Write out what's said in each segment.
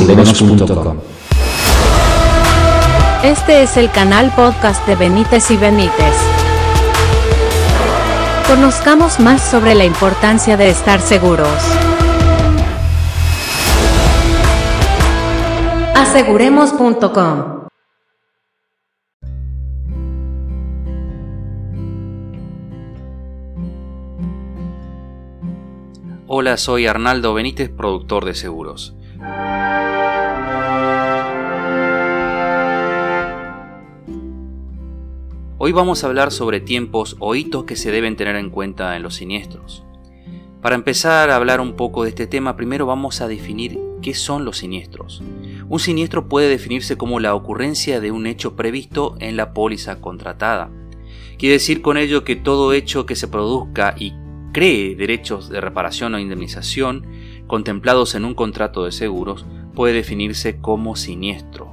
aseguremos.com. Este es el canal podcast de Benítez y Benítez. Conozcamos más sobre la importancia de estar seguros. Aseguremos.com Hola, soy Arnaldo Benítez, productor de seguros. Hoy vamos a hablar sobre tiempos o hitos que se deben tener en cuenta en los siniestros. Para empezar a hablar un poco de este tema, primero vamos a definir qué son los siniestros. Un siniestro puede definirse como la ocurrencia de un hecho previsto en la póliza contratada. Quiere decir con ello que todo hecho que se produzca y cree derechos de reparación o indemnización contemplados en un contrato de seguros puede definirse como siniestro.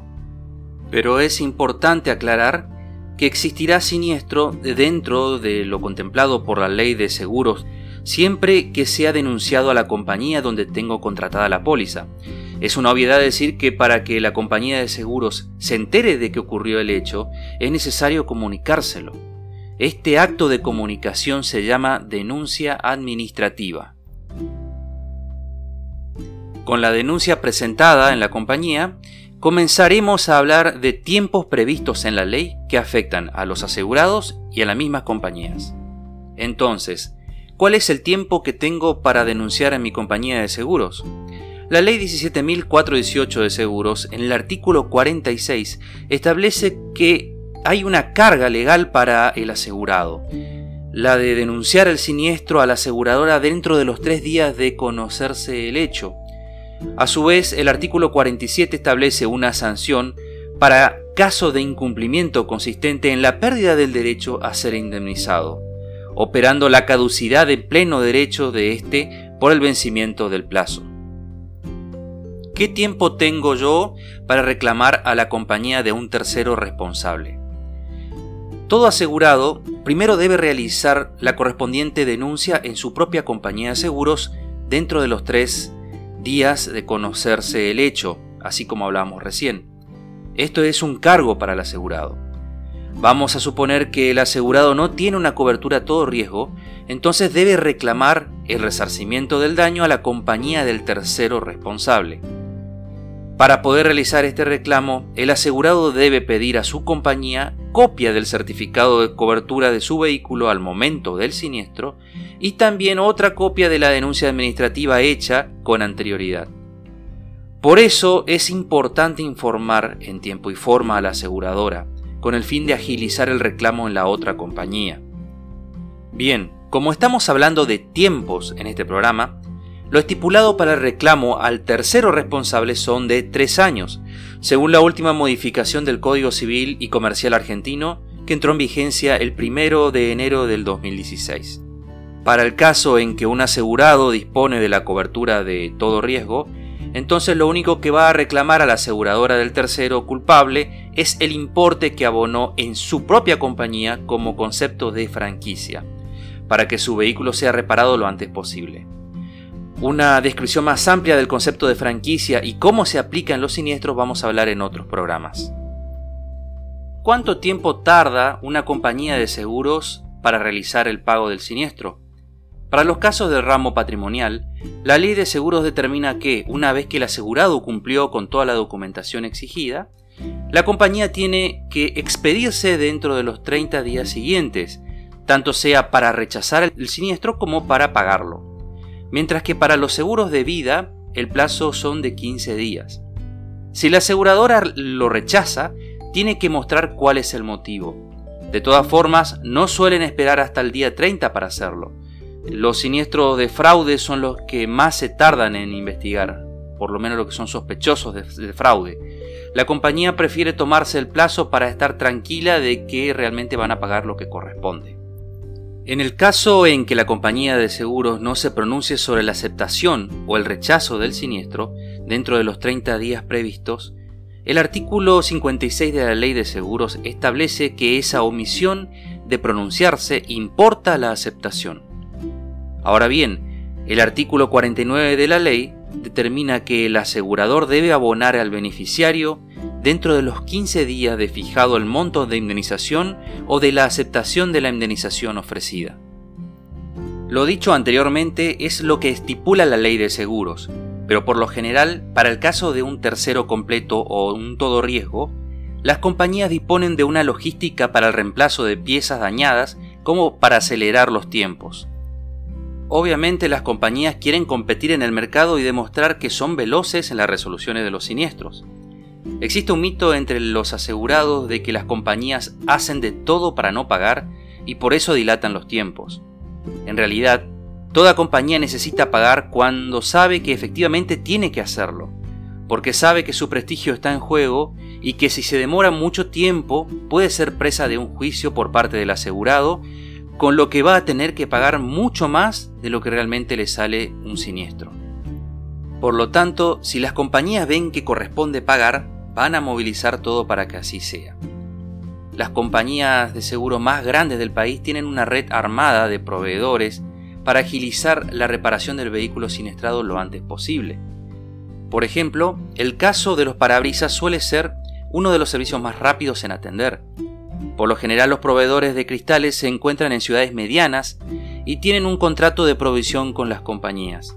Pero es importante aclarar que existirá siniestro dentro de lo contemplado por la ley de seguros siempre que sea denunciado a la compañía donde tengo contratada la póliza. Es una obviedad decir que para que la compañía de seguros se entere de que ocurrió el hecho, es necesario comunicárselo. Este acto de comunicación se llama denuncia administrativa. Con la denuncia presentada en la compañía, comenzaremos a hablar de tiempos previstos en la ley que afectan a los asegurados y a las mismas compañías. Entonces, ¿cuál es el tiempo que tengo para denunciar a mi compañía de seguros? La ley 17.418 de seguros, en el artículo 46, establece que hay una carga legal para el asegurado, la de denunciar el siniestro a la aseguradora dentro de los tres días de conocerse el hecho. A su vez, el artículo 47 establece una sanción para caso de incumplimiento consistente en la pérdida del derecho a ser indemnizado, operando la caducidad de pleno derecho de éste por el vencimiento del plazo. ¿Qué tiempo tengo yo para reclamar a la compañía de un tercero responsable? Todo asegurado primero debe realizar la correspondiente denuncia en su propia compañía de seguros dentro de los tres días de conocerse el hecho, así como hablábamos recién. Esto es un cargo para el asegurado. Vamos a suponer que el asegurado no tiene una cobertura a todo riesgo, entonces debe reclamar el resarcimiento del daño a la compañía del tercero responsable. Para poder realizar este reclamo, el asegurado debe pedir a su compañía copia del certificado de cobertura de su vehículo al momento del siniestro y también otra copia de la denuncia administrativa hecha con anterioridad. Por eso es importante informar en tiempo y forma a la aseguradora, con el fin de agilizar el reclamo en la otra compañía. Bien, como estamos hablando de tiempos en este programa, lo estipulado para el reclamo al tercero responsable son de tres años, según la última modificación del Código Civil y Comercial argentino que entró en vigencia el primero de enero del 2016. Para el caso en que un asegurado dispone de la cobertura de todo riesgo, entonces lo único que va a reclamar a la aseguradora del tercero culpable es el importe que abonó en su propia compañía como concepto de franquicia, para que su vehículo sea reparado lo antes posible. Una descripción más amplia del concepto de franquicia y cómo se aplica en los siniestros vamos a hablar en otros programas. ¿Cuánto tiempo tarda una compañía de seguros para realizar el pago del siniestro? Para los casos del ramo patrimonial, la ley de seguros determina que, una vez que el asegurado cumplió con toda la documentación exigida, la compañía tiene que expedirse dentro de los 30 días siguientes, tanto sea para rechazar el siniestro como para pagarlo mientras que para los seguros de vida el plazo son de 15 días. Si la aseguradora lo rechaza, tiene que mostrar cuál es el motivo. De todas formas, no suelen esperar hasta el día 30 para hacerlo. Los siniestros de fraude son los que más se tardan en investigar, por lo menos los que son sospechosos de, de fraude. La compañía prefiere tomarse el plazo para estar tranquila de que realmente van a pagar lo que corresponde. En el caso en que la compañía de seguros no se pronuncie sobre la aceptación o el rechazo del siniestro dentro de los 30 días previstos, el artículo 56 de la Ley de Seguros establece que esa omisión de pronunciarse importa la aceptación. Ahora bien, el artículo 49 de la ley determina que el asegurador debe abonar al beneficiario dentro de los 15 días de fijado el monto de indemnización o de la aceptación de la indemnización ofrecida. Lo dicho anteriormente es lo que estipula la ley de seguros, pero por lo general, para el caso de un tercero completo o un todo riesgo, las compañías disponen de una logística para el reemplazo de piezas dañadas como para acelerar los tiempos. Obviamente las compañías quieren competir en el mercado y demostrar que son veloces en las resoluciones de los siniestros. Existe un mito entre los asegurados de que las compañías hacen de todo para no pagar y por eso dilatan los tiempos. En realidad, toda compañía necesita pagar cuando sabe que efectivamente tiene que hacerlo, porque sabe que su prestigio está en juego y que si se demora mucho tiempo puede ser presa de un juicio por parte del asegurado con lo que va a tener que pagar mucho más de lo que realmente le sale un siniestro. Por lo tanto, si las compañías ven que corresponde pagar, van a movilizar todo para que así sea. Las compañías de seguro más grandes del país tienen una red armada de proveedores para agilizar la reparación del vehículo siniestrado lo antes posible. Por ejemplo, el caso de los parabrisas suele ser uno de los servicios más rápidos en atender, por lo general los proveedores de cristales se encuentran en ciudades medianas y tienen un contrato de provisión con las compañías.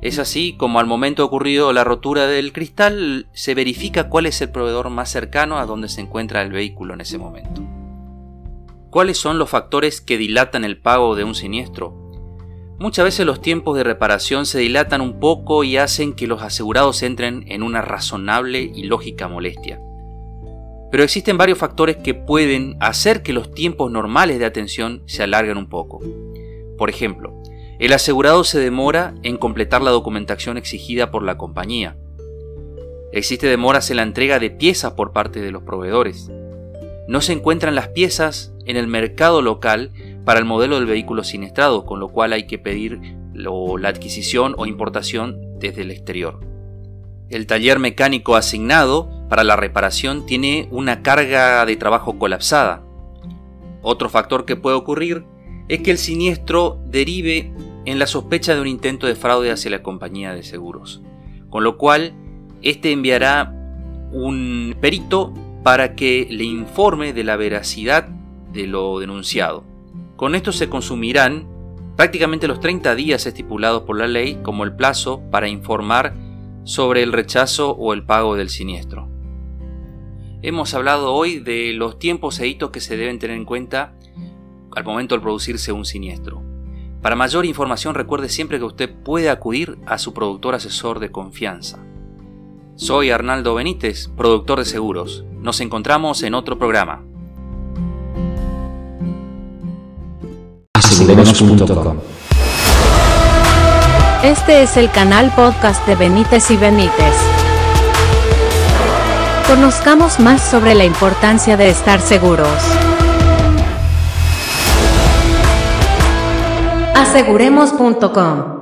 Es así como al momento ocurrido la rotura del cristal se verifica cuál es el proveedor más cercano a donde se encuentra el vehículo en ese momento. ¿Cuáles son los factores que dilatan el pago de un siniestro? Muchas veces los tiempos de reparación se dilatan un poco y hacen que los asegurados entren en una razonable y lógica molestia. Pero existen varios factores que pueden hacer que los tiempos normales de atención se alarguen un poco. Por ejemplo, el asegurado se demora en completar la documentación exigida por la compañía. Existe demoras en la entrega de piezas por parte de los proveedores. No se encuentran las piezas en el mercado local para el modelo del vehículo siniestrado, con lo cual hay que pedir la adquisición o importación desde el exterior. El taller mecánico asignado para la reparación tiene una carga de trabajo colapsada. Otro factor que puede ocurrir es que el siniestro derive en la sospecha de un intento de fraude hacia la compañía de seguros, con lo cual éste enviará un perito para que le informe de la veracidad de lo denunciado. Con esto se consumirán prácticamente los 30 días estipulados por la ley como el plazo para informar sobre el rechazo o el pago del siniestro. Hemos hablado hoy de los tiempos e hitos que se deben tener en cuenta al momento de producirse un siniestro. Para mayor información recuerde siempre que usted puede acudir a su productor asesor de confianza. Soy Arnaldo Benítez, productor de seguros. Nos encontramos en otro programa. Este es el canal podcast de Benítez y Benítez. Conozcamos más sobre la importancia de estar seguros. Aseguremos.com